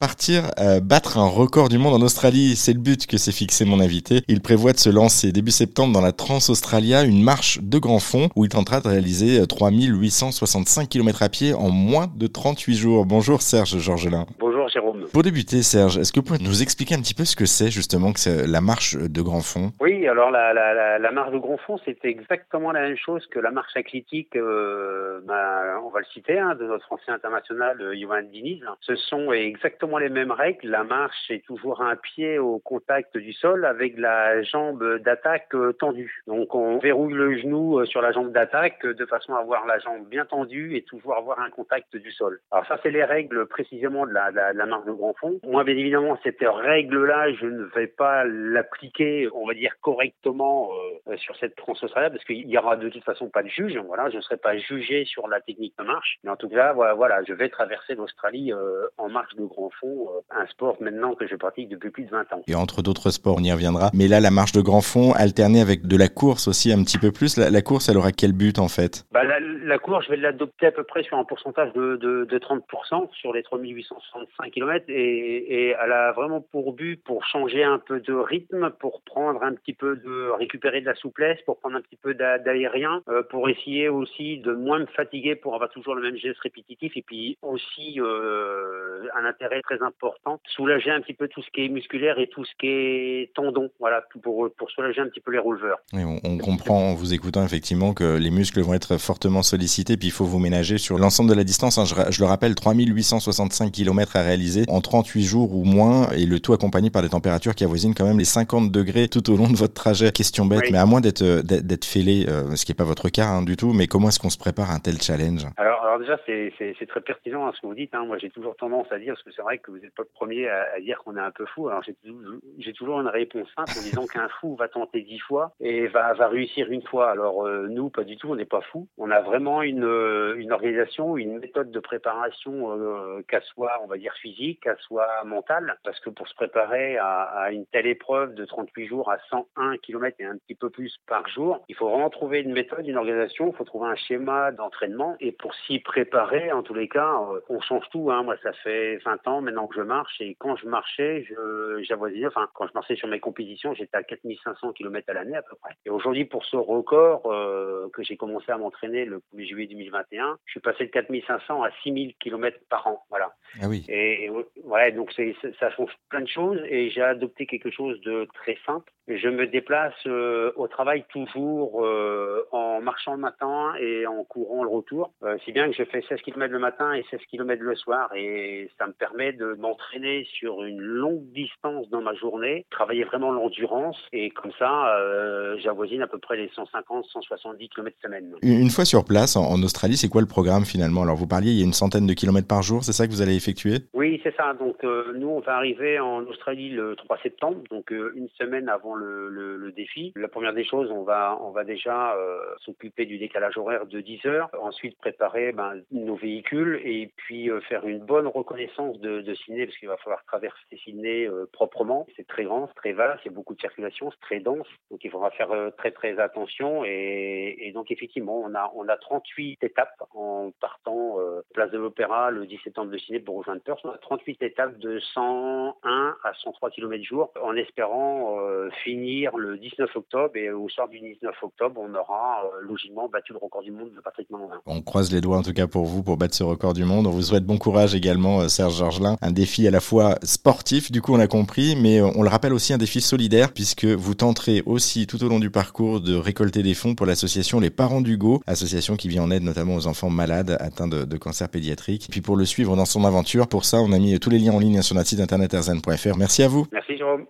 Partir euh, battre un record du monde en Australie, c'est le but que s'est fixé mon invité. Il prévoit de se lancer début septembre dans la Trans-Australia, une marche de grand fond où il tentera de réaliser 3865 euh, km à pied en moins de 38 jours. Bonjour Serge Georgelin. Bonjour Jérôme. Pour débuter Serge, est-ce que vous pouvez nous expliquer un petit peu ce que c'est justement que la marche de grand fond? Oui, alors la, la, la, marche de grand fond, c'est exactement la même chose que la marche athlétique, euh, bah, on va le citer, hein, de notre ancien international Johan Diniz. Ce sont exactement les mêmes règles. La marche est toujours un pied au contact du sol avec la jambe d'attaque euh, tendue. Donc on verrouille le genou euh, sur la jambe d'attaque euh, de façon à avoir la jambe bien tendue et toujours avoir un contact du sol. Alors ça c'est les règles précisément de la, la, marche de grand fond. Moi bien évidemment cette règle-là je ne vais pas l'appliquer on va dire correctement sur cette transausstralienne parce qu'il y aura de toute façon pas de juge. Voilà, je ne serai pas jugé sur la technique de marche. Mais en tout cas voilà, voilà je vais traverser l'Australie en marche de grand fond euh, un sport maintenant que je pratique depuis plus de 20 ans. Et entre d'autres sports, on y reviendra. Mais là, la marche de grand fond, alternée avec de la course aussi un petit peu plus. La, course, elle aura quel but en fait? Bah, la, course, je vais l'adopter à peu près sur un pourcentage de, de, 30% sur les 3865 km et, elle a vraiment pour but pour changer un peu de rythme, pour prendre un petit peu de récupérer de la souplesse, pour prendre un petit peu d'aérien, euh, pour essayer aussi de moins me fatiguer pour avoir toujours le même geste répétitif et puis aussi euh, un intérêt très important, soulager un petit peu tout ce qui est musculaire et tout ce qui est tendon, voilà, pour, pour soulager un petit peu les rouleurs. on, comprend en vous écoutant effectivement que les muscles vont être fortement sollicités, puis il faut vous ménager sur l'ensemble de la distance. Hein. Je, le rappelle, 3865 km à réaliser en 38 jours ou moins, et le tout accompagné par des températures qui avoisinent quand même les 50 degrés tout au long de votre trajet. Question bête, mais à moins d'être d'être fêlé, euh, ce qui n'est pas votre cas hein, du tout, mais comment est-ce qu'on se prépare à un tel challenge? Alors, alors déjà, c'est très pertinent à hein, ce que vous dites. Moi, j'ai toujours tendance à dire, parce que c'est vrai que vous n'êtes pas le premier à, dire qu'on est un peu fou. Alors j'ai toujours une réponse simple en disant qu'un fou va tenter dix fois et va, va réussir une fois. Alors euh, nous, pas du tout, on n'est pas fou. On a vraiment une, euh, une organisation, une méthode de préparation, euh, qu'elle soit, on va dire, physique, qu'elle soit mentale, parce que pour se préparer à, à, une telle épreuve de 38 jours à 101 km et un petit peu plus par jour, il faut vraiment trouver une méthode, une organisation, il faut trouver un schéma d'entraînement et pour s'y préparer, en tous les cas, on change tout. Hein. Moi, ça fait 20 ans maintenant que je marche et quand je marchais, j'avoisinais, enfin quand je marchais sur mes compétitions, j'étais à 4500 km à l'année à peu près. Et aujourd'hui, pour ce record euh, que j'ai commencé à m'entraîner le 1er juillet 2021, je suis passé de 4500 à 6000 km par an. Voilà. Ah oui. Et, ouais, donc ça change plein de choses et j'ai adopté quelque chose de très simple. Je me déplace euh, au travail toujours euh, en marchant le matin et en courant le retour, si bien que je fais 16 km le matin et 16 km le soir. Et ça me permet de m'entraîner sur une longue distance dans ma journée, travailler vraiment l'endurance. Et comme ça, euh, j'avoisine à peu près les 150-170 km semaine. Une fois sur place en, Australie, c'est quoi le programme finalement? Alors vous parliez, il y a une centaine de kilomètres par jour, c'est ça que vous allez effectuer? Oui, c'est ça. Donc euh, nous, on va arriver en Australie le 3 septembre, donc euh, une semaine avant le, défi. La première des choses, on va, on va déjà s'occuper du décalage horaire de 10 heures, ensuite préparer ben, nos véhicules et puis faire une bonne reconnaissance de, de parce qu'il va falloir traverser Sydney euh, proprement. C'est très grand, c'est très vaste, il y a beaucoup de circulation, c'est très dense. Donc il faudra faire euh, très très attention. Et, donc effectivement, on a, on a 38 étapes en partant euh, place de l'Opéra le 10 septembre de Sydney pour rejoindre Perth. On a 38 étapes de 101 à 103 km jour en espérant finir le 19 octobre. Et au soir du 19 octobre, on aura logiquement battu le record du monde de Patrick Mandin. On croise les doigts en tout cas pour vous pour battre ce record du monde. On vous souhaite bon courage également, Serge Georgelin un défi à la fois sportif, du coup on a compris, mais euh, on le rappelle aussi un défi solidaire, puisque vous tenterez aussi tout au long du parcours de récolter des fonds pour l'association Les Parents d'Hugo, association qui vient en aide notamment aux enfants malades atteints de, de cancer pédiatrique. Puis pour le suivre dans son aventure, pour ça on a mis tous les liens en ligne sur notre site internet erzen.fr. Merci à vous. Merci Jérôme.